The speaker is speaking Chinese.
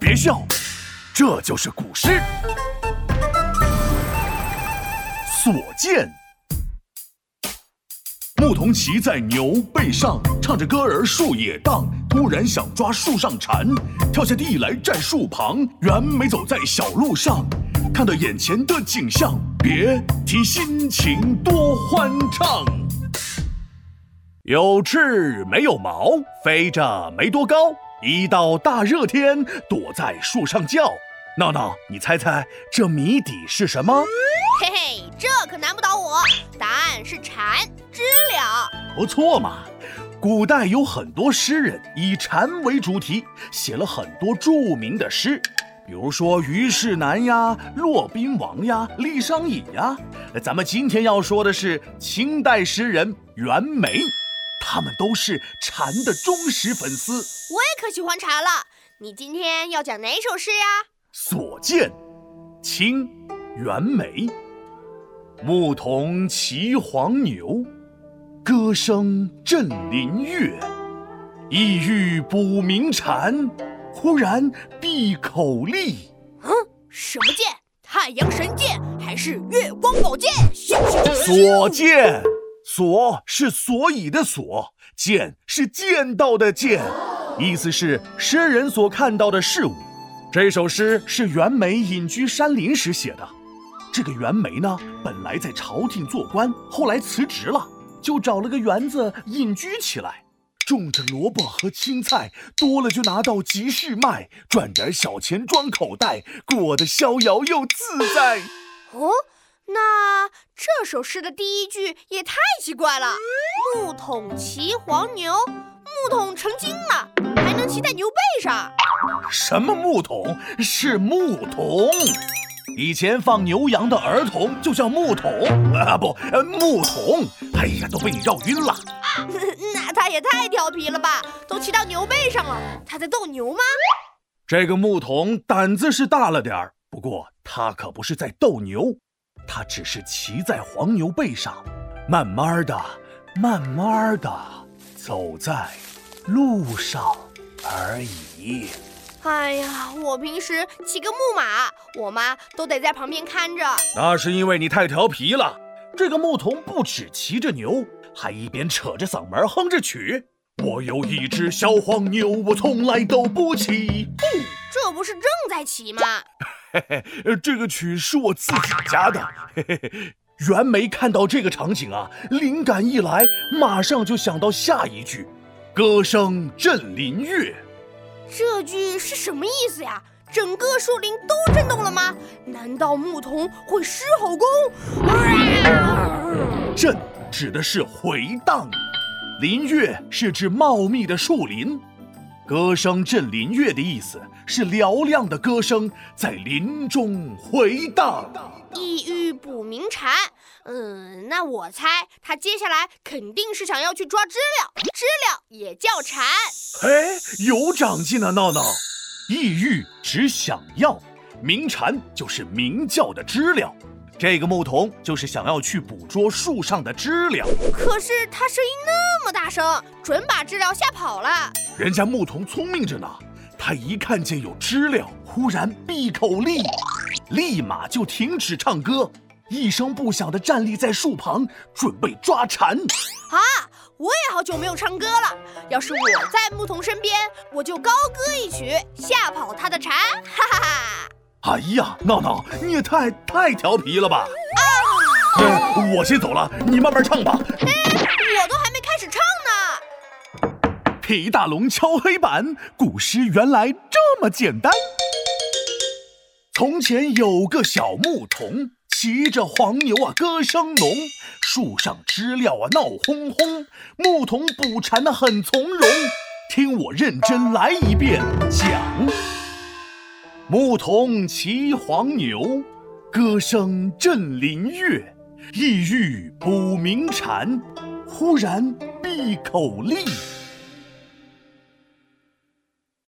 别笑，这就是古诗。所见，牧童骑在牛背上，唱着歌儿树也荡。突然想抓树上蝉，跳下地来站树旁。原没走在小路上，看到眼前的景象，别提心情多欢畅。有翅没有毛，飞着没多高。一到大热天，躲在树上叫。闹闹，你猜猜这谜底是什么？嘿嘿，这可难不倒我。答案是蝉，知了。不错嘛。古代有很多诗人以蝉为主题，写了很多著名的诗，比如说虞世南呀、骆宾王呀、李商隐呀。咱们今天要说的是清代诗人袁枚。他们都是蝉的忠实粉丝，我也可喜欢蝉了。你今天要讲哪首诗呀？所见，清，袁枚。牧童骑黄牛，歌声振林樾。意欲捕鸣蝉，忽然闭口立。嗯，什么剑？太阳神剑还是月光宝剑？所见。所是所以的所，见是见到的见，意思是诗人所看到的事物。这首诗是袁枚隐居山林时写的。这个袁枚呢，本来在朝廷做官，后来辞职了，就找了个园子隐居起来，种着萝卜和青菜，多了就拿到集市卖，赚点小钱装口袋，过得逍遥又自在。哦。那这首诗的第一句也太奇怪了。牧童骑黄牛，牧童成精了，还能骑在牛背上？什么牧童？是牧童。以前放牛羊的儿童就叫牧童啊，不，牧童。哎呀，都被你绕晕了。那他也太调皮了吧？都骑到牛背上了，他在斗牛吗？这个牧童胆子是大了点儿，不过他可不是在斗牛。他只是骑在黄牛背上，慢慢的、慢慢的走在路上而已。哎呀，我平时骑个木马，我妈都得在旁边看着。那是因为你太调皮了。这个牧童不止骑着牛，还一边扯着嗓门哼着曲。我有一只小黄牛，我从来都不骑。这不是正在骑吗？嘿 嘿，这个曲是我自己加的。嘿嘿嘿，袁枚看到这个场景啊，灵感一来，马上就想到下一句：“歌声振林樾。”这句是什么意思呀？整个树林都震动了吗？难道牧童会狮吼功？震指的是回荡，林樾是指茂密的树林。歌声振林樾的意思是嘹亮的歌声在林中回荡。意欲捕鸣蝉，嗯，那我猜他接下来肯定是想要去抓知了。知了也叫蝉。哎，有长进啊，闹闹。意欲只想要，鸣蝉就是鸣叫的知了。这个牧童就是想要去捕捉树上的知了，可是他声音那么大声，准把知了吓跑了。人家牧童聪明着呢，他一看见有知了，忽然闭口立，立马就停止唱歌，一声不响地站立在树旁，准备抓蝉。啊，我也好久没有唱歌了，要是我在牧童身边，我就高歌一曲，吓跑他的蝉。哈哈哈。哎呀，闹闹，你也太太调皮了吧！啊，我先走了，你慢慢唱吧。哎，我都还没开始唱呢。皮大龙敲黑板，古诗原来这么简单。从前有个小牧童，骑着黄牛啊，歌声浓。树上知了啊，闹哄哄。牧童捕蝉呢，很从容。听我认真来一遍讲。牧童骑黄牛，歌声振林樾。意欲捕鸣蝉，忽然一口利。